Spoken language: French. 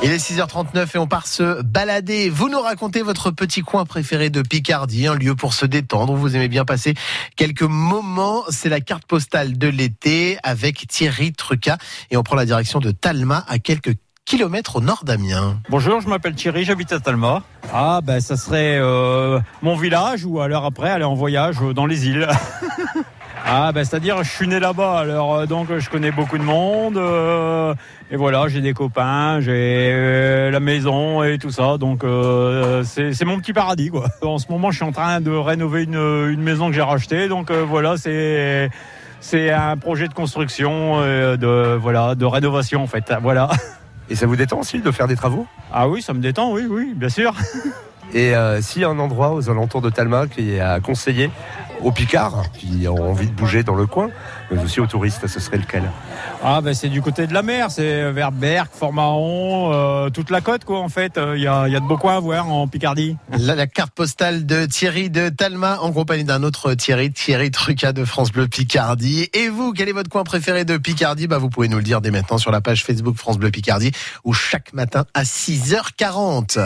Il est 6h39 et on part se balader. Vous nous racontez votre petit coin préféré de Picardie, un lieu pour se détendre. Vous aimez bien passer quelques moments. C'est la carte postale de l'été avec Thierry Truca et on prend la direction de Talma à quelques kilomètres au nord d'Amiens. Bonjour, je m'appelle Thierry, j'habite à Talma. Ah ben ça serait euh, mon village ou alors après aller en voyage dans les îles. Ah ben c'est-à-dire je suis né là-bas alors euh, donc je connais beaucoup de monde euh, et voilà j'ai des copains j'ai euh, la maison et tout ça donc euh, c'est c'est mon petit paradis quoi. En ce moment je suis en train de rénover une, une maison que j'ai rachetée donc euh, voilà c'est c'est un projet de construction euh, de voilà de rénovation en fait voilà. Et ça vous détend aussi de faire des travaux? Ah oui ça me détend oui oui bien sûr. Et euh, s'il y a un endroit aux alentours de Talma qui est à conseiller aux Picards qui ont envie de bouger dans le coin, mais aussi aux touristes, ce serait lequel? Ah ben c'est du côté de la mer, c'est vers Berck, Fort-Mahon, euh, toute la côte quoi en fait. Il y, a, y a de beaux coins à voir en Picardie. La, la carte postale de Thierry de Talma en compagnie d'un autre Thierry, Thierry Truca de France Bleu Picardie. Et vous, quel est votre coin préféré de Picardie? Bah, Vous pouvez nous le dire dès maintenant sur la page Facebook France Bleu Picardie ou chaque matin à 6h40.